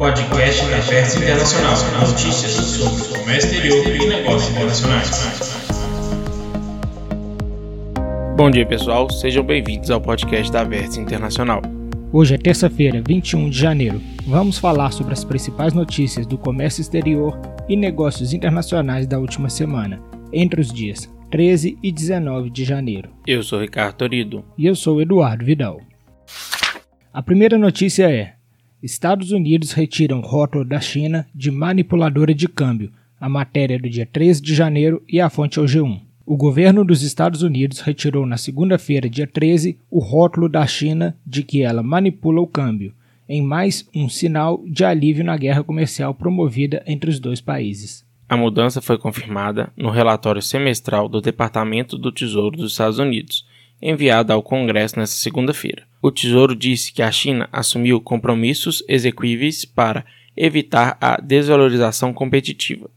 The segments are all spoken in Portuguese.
Podcast da Versa Internacional. Notícias sobre o comércio exterior e negócios internacionais. Bom dia, pessoal. Sejam bem-vindos ao podcast da Versa Internacional. Hoje é terça-feira, 21 de janeiro. Vamos falar sobre as principais notícias do comércio exterior e negócios internacionais da última semana, entre os dias 13 e 19 de janeiro. Eu sou Ricardo Torido. E eu sou Eduardo Vidal. A primeira notícia é: Estados Unidos retiram rótulo da China de manipuladora de câmbio. A matéria do dia 13 de janeiro e a fonte é o G1. O governo dos Estados Unidos retirou na segunda-feira, dia 13, o rótulo da China de que ela manipula o câmbio, em mais um sinal de alívio na guerra comercial promovida entre os dois países. A mudança foi confirmada no relatório semestral do Departamento do Tesouro dos Estados Unidos, enviado ao Congresso nesta segunda-feira. O Tesouro disse que a China assumiu compromissos execuíveis para evitar a desvalorização competitiva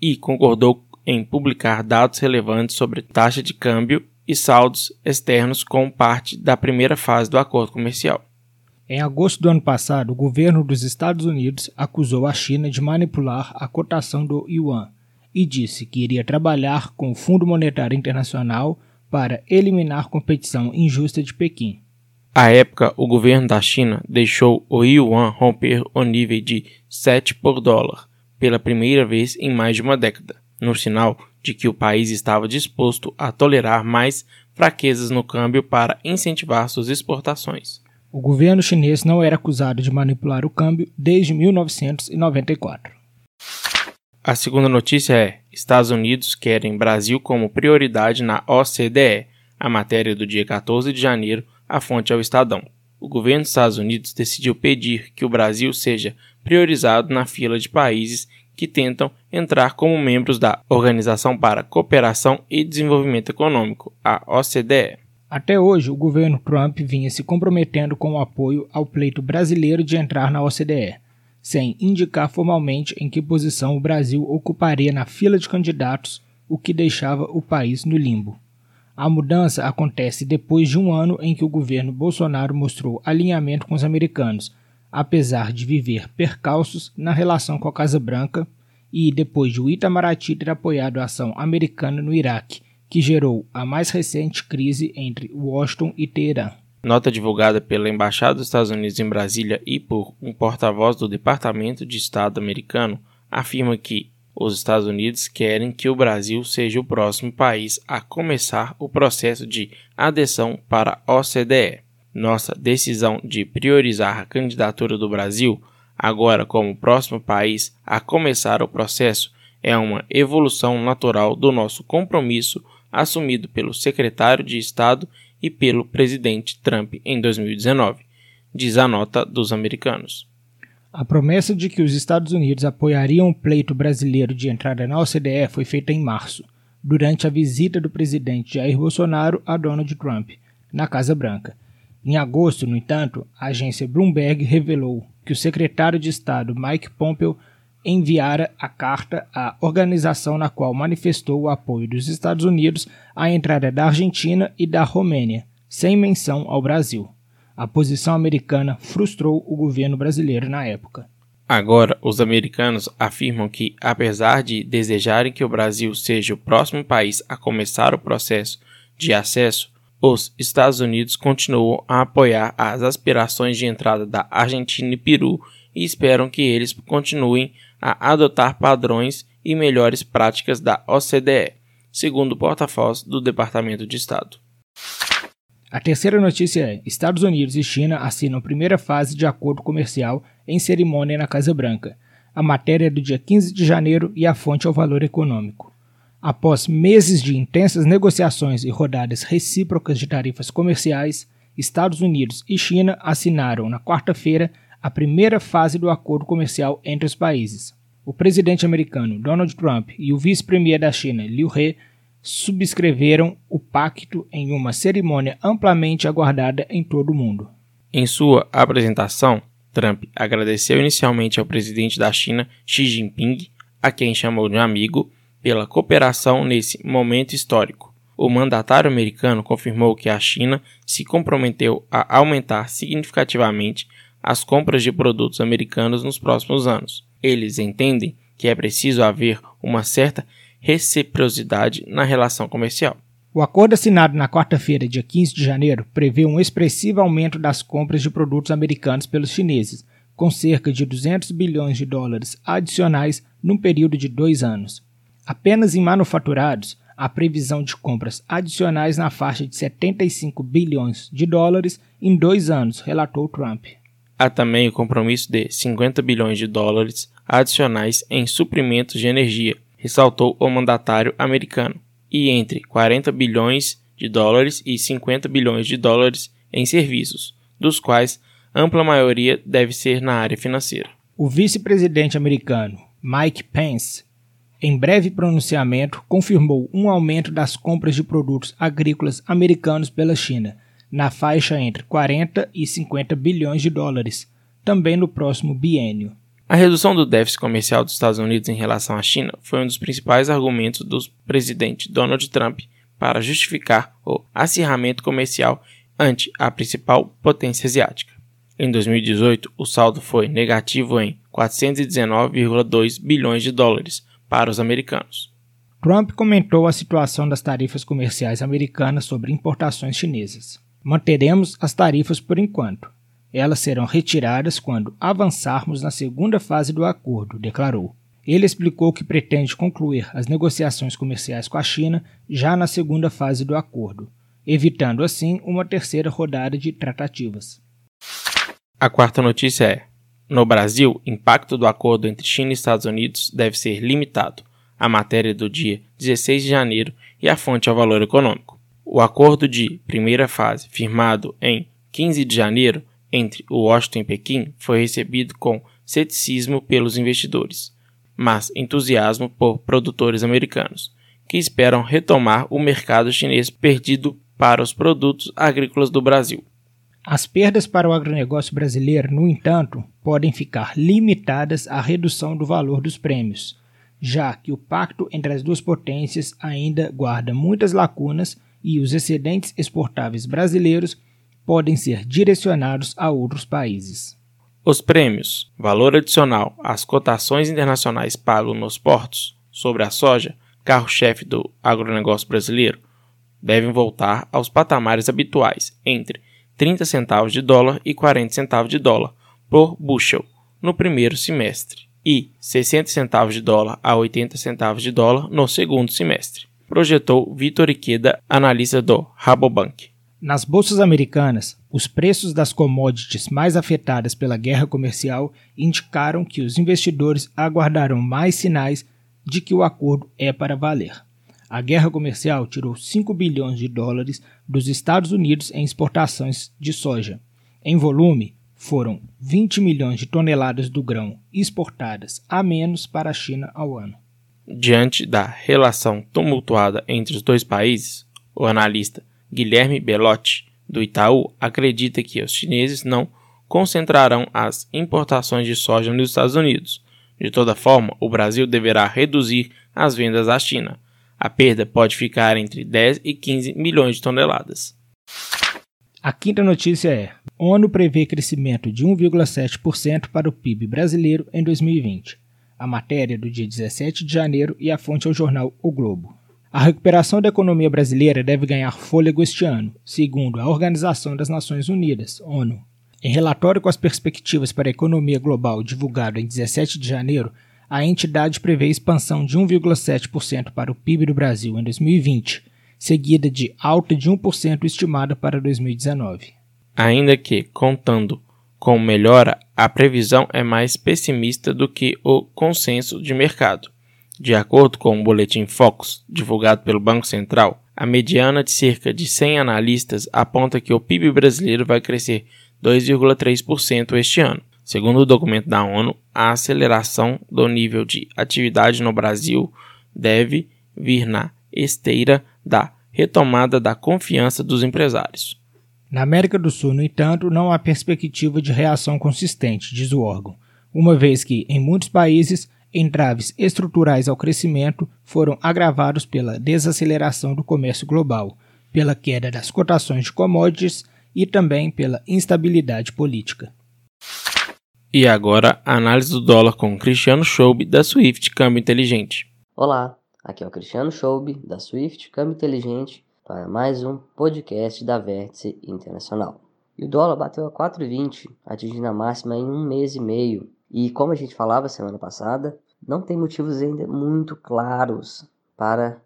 e concordou em publicar dados relevantes sobre taxa de câmbio e saldos externos como parte da primeira fase do acordo comercial. Em agosto do ano passado, o governo dos Estados Unidos acusou a China de manipular a cotação do yuan e disse que iria trabalhar com o Fundo Monetário Internacional para eliminar competição injusta de Pequim. À época, o governo da China deixou o yuan romper o nível de 7 por dólar pela primeira vez em mais de uma década no sinal de que o país estava disposto a tolerar mais fraquezas no câmbio para incentivar suas exportações. O governo chinês não era acusado de manipular o câmbio desde 1994. A segunda notícia é: Estados Unidos querem Brasil como prioridade na OCDE. A matéria do dia 14 de janeiro, a fonte é o Estadão. O governo dos Estados Unidos decidiu pedir que o Brasil seja priorizado na fila de países que tentam entrar como membros da Organização para Cooperação e Desenvolvimento Econômico, a OCDE. Até hoje, o governo Trump vinha se comprometendo com o apoio ao pleito brasileiro de entrar na OCDE, sem indicar formalmente em que posição o Brasil ocuparia na fila de candidatos, o que deixava o país no limbo. A mudança acontece depois de um ano em que o governo Bolsonaro mostrou alinhamento com os americanos apesar de viver percalços na relação com a Casa Branca e depois de o Itamaraty ter apoiado a ação americana no Iraque, que gerou a mais recente crise entre Washington e Teherã. Nota divulgada pela Embaixada dos Estados Unidos em Brasília e por um porta-voz do Departamento de Estado americano afirma que os Estados Unidos querem que o Brasil seja o próximo país a começar o processo de adesão para a OCDE. Nossa decisão de priorizar a candidatura do Brasil, agora como próximo país a começar o processo, é uma evolução natural do nosso compromisso assumido pelo secretário de Estado e pelo presidente Trump em 2019, diz a nota dos americanos. A promessa de que os Estados Unidos apoiariam o pleito brasileiro de entrada na OCDE foi feita em março, durante a visita do presidente Jair Bolsonaro a Donald Trump, na Casa Branca, em agosto, no entanto, a agência Bloomberg revelou que o secretário de Estado Mike Pompeo enviara a carta à organização na qual manifestou o apoio dos Estados Unidos à entrada da Argentina e da Romênia, sem menção ao Brasil. A posição americana frustrou o governo brasileiro na época. Agora, os americanos afirmam que, apesar de desejarem que o Brasil seja o próximo país a começar o processo de acesso os Estados Unidos continuam a apoiar as aspirações de entrada da Argentina e Peru e esperam que eles continuem a adotar padrões e melhores práticas da OCDE, segundo o porta-voz do Departamento de Estado. A terceira notícia é: Estados Unidos e China assinam a primeira fase de acordo comercial em cerimônia na Casa Branca. A matéria é do dia 15 de janeiro e a fonte é o valor econômico. Após meses de intensas negociações e rodadas recíprocas de tarifas comerciais, Estados Unidos e China assinaram na quarta-feira a primeira fase do acordo comercial entre os países. O presidente americano Donald Trump e o vice-premier da China Liu He subscreveram o pacto em uma cerimônia amplamente aguardada em todo o mundo. Em sua apresentação, Trump agradeceu inicialmente ao presidente da China Xi Jinping, a quem chamou de amigo, pela cooperação nesse momento histórico. O mandatário americano confirmou que a China se comprometeu a aumentar significativamente as compras de produtos americanos nos próximos anos. Eles entendem que é preciso haver uma certa reciprocidade na relação comercial. O acordo assinado na quarta-feira, dia 15 de janeiro, prevê um expressivo aumento das compras de produtos americanos pelos chineses, com cerca de 200 bilhões de dólares adicionais num período de dois anos. Apenas em manufaturados, a previsão de compras adicionais na faixa de 75 bilhões de dólares em dois anos, relatou Trump. Há também o compromisso de 50 bilhões de dólares adicionais em suprimentos de energia, ressaltou o mandatário americano e entre 40 bilhões de dólares e 50 bilhões de dólares em serviços, dos quais ampla maioria deve ser na área financeira. O vice-presidente americano Mike Pence, em breve pronunciamento, confirmou um aumento das compras de produtos agrícolas americanos pela China, na faixa entre 40 e 50 bilhões de dólares, também no próximo biênio. A redução do déficit comercial dos Estados Unidos em relação à China foi um dos principais argumentos do presidente Donald Trump para justificar o acirramento comercial ante a principal potência asiática. Em 2018, o saldo foi negativo em 419,2 bilhões de dólares para os americanos. Trump comentou a situação das tarifas comerciais americanas sobre importações chinesas. Manteremos as tarifas por enquanto, elas serão retiradas quando avançarmos na segunda fase do acordo, declarou. Ele explicou que pretende concluir as negociações comerciais com a China já na segunda fase do acordo, evitando assim uma terceira rodada de tratativas. A quarta notícia é: no Brasil, impacto do acordo entre China e Estados Unidos deve ser limitado. A matéria do dia 16 de janeiro e a fonte ao valor econômico. O acordo de primeira fase, firmado em 15 de janeiro, entre Washington e Pequim foi recebido com ceticismo pelos investidores, mas entusiasmo por produtores americanos, que esperam retomar o mercado chinês perdido para os produtos agrícolas do Brasil. As perdas para o agronegócio brasileiro, no entanto, podem ficar limitadas à redução do valor dos prêmios, já que o pacto entre as duas potências ainda guarda muitas lacunas e os excedentes exportáveis brasileiros podem ser direcionados a outros países. Os prêmios, valor adicional às cotações internacionais pagos nos portos sobre a soja, carro-chefe do agronegócio brasileiro, devem voltar aos patamares habituais, entre 30 centavos de dólar e 40 centavos de dólar por bushel no primeiro semestre e 60 centavos de dólar a 80 centavos de dólar no segundo semestre, projetou Vitor Iqueda, analista do Rabobank. Nas bolsas americanas, os preços das commodities mais afetadas pela guerra comercial indicaram que os investidores aguardarão mais sinais de que o acordo é para valer. A guerra comercial tirou 5 bilhões de dólares dos Estados Unidos em exportações de soja. Em volume, foram 20 milhões de toneladas do grão exportadas a menos para a China ao ano. Diante da relação tumultuada entre os dois países, o analista Guilherme Belotti, do Itaú, acredita que os chineses não concentrarão as importações de soja nos Estados Unidos. De toda forma, o Brasil deverá reduzir as vendas à China. A perda pode ficar entre 10 e 15 milhões de toneladas. A quinta notícia é: ONU prevê crescimento de 1,7% para o PIB brasileiro em 2020. A matéria é do dia 17 de janeiro e a fonte é o jornal O Globo. A recuperação da economia brasileira deve ganhar fôlego este ano, segundo a Organização das Nações Unidas, ONU. Em relatório com as perspectivas para a economia global divulgado em 17 de janeiro, a entidade prevê expansão de 1,7% para o PIB do Brasil em 2020, seguida de alta de 1% estimada para 2019. Ainda que, contando com melhora, a previsão é mais pessimista do que o consenso de mercado. De acordo com o boletim Focus, divulgado pelo Banco Central, a mediana de cerca de 100 analistas aponta que o PIB brasileiro vai crescer 2,3% este ano. Segundo o documento da ONU, a aceleração do nível de atividade no Brasil deve vir na esteira da retomada da confiança dos empresários. Na América do Sul, no entanto, não há perspectiva de reação consistente, diz o órgão, uma vez que, em muitos países, entraves estruturais ao crescimento foram agravados pela desaceleração do comércio global, pela queda das cotações de commodities e também pela instabilidade política. E agora, a análise do dólar com Cristiano Schoube, da Swift Câmbio Inteligente. Olá, aqui é o Cristiano Schoube, da Swift Câmbio Inteligente, para mais um podcast da Vértice Internacional. E o dólar bateu a 4,20, atingindo a máxima em um mês e meio. E como a gente falava semana passada, não tem motivos ainda muito claros para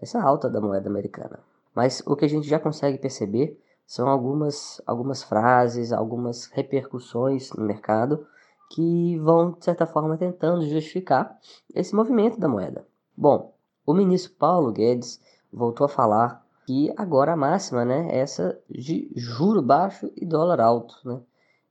essa alta da moeda americana. Mas o que a gente já consegue perceber são algumas, algumas frases, algumas repercussões no mercado que vão, de certa forma, tentando justificar esse movimento da moeda. Bom, o ministro Paulo Guedes voltou a falar que agora a máxima né, é essa de juro baixo e dólar alto. Né?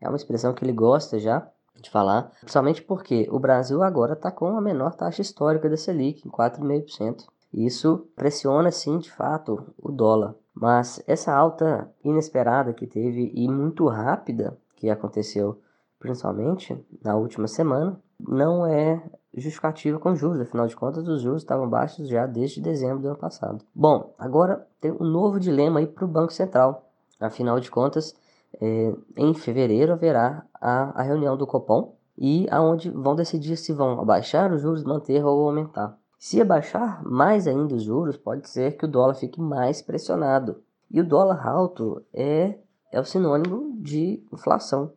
É uma expressão que ele gosta já de falar, principalmente porque o Brasil agora está com a menor taxa histórica da Selic, em 4,5%. Isso pressiona, sim, de fato, o dólar. Mas essa alta inesperada que teve e muito rápida que aconteceu, principalmente na última semana, não é justificativa com juros. Afinal de contas, os juros estavam baixos já desde dezembro do ano passado. Bom, agora tem um novo dilema aí para o Banco Central. Afinal de contas, é, em fevereiro haverá a, a reunião do Copom e aonde vão decidir se vão abaixar os juros, manter ou aumentar. Se abaixar mais ainda os juros, pode ser que o dólar fique mais pressionado. E o dólar alto é, é o sinônimo de inflação.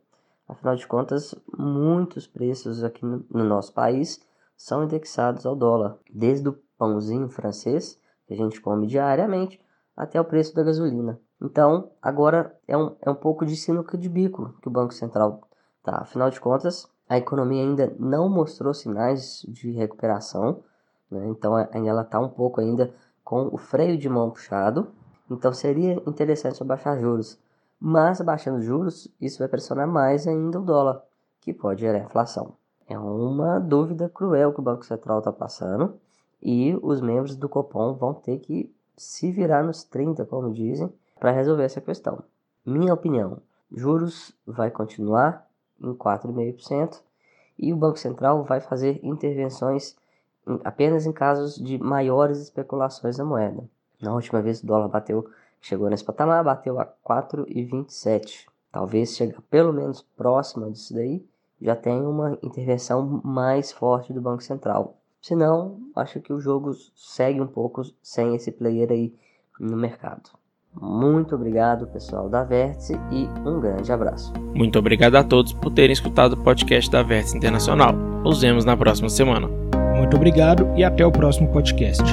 Afinal de contas, muitos preços aqui no, no nosso país são indexados ao dólar, desde o pãozinho francês, que a gente come diariamente, até o preço da gasolina. Então, agora é um, é um pouco de sinuca de bico que o Banco Central tá. Afinal de contas, a economia ainda não mostrou sinais de recuperação né? Então ela está um pouco ainda com o freio de mão puxado. Então seria interessante abaixar juros. Mas abaixando juros, isso vai pressionar mais ainda o dólar, que pode gerar inflação. É uma dúvida cruel que o Banco Central está passando e os membros do Copom vão ter que se virar nos 30, como dizem, para resolver essa questão. Minha opinião, juros vai continuar em 4,5% e o Banco Central vai fazer intervenções apenas em casos de maiores especulações da moeda. Na última vez o dólar bateu, chegou nesse patamar, bateu a 4,27. Talvez chegue pelo menos próxima disso daí, já tem uma intervenção mais forte do Banco Central. Senão, acho que o jogo segue um pouco sem esse player aí no mercado. Muito obrigado, pessoal da Vértice, e um grande abraço. Muito obrigado a todos por terem escutado o podcast da Vértice Internacional. Nos vemos na próxima semana. Muito obrigado e até o próximo podcast.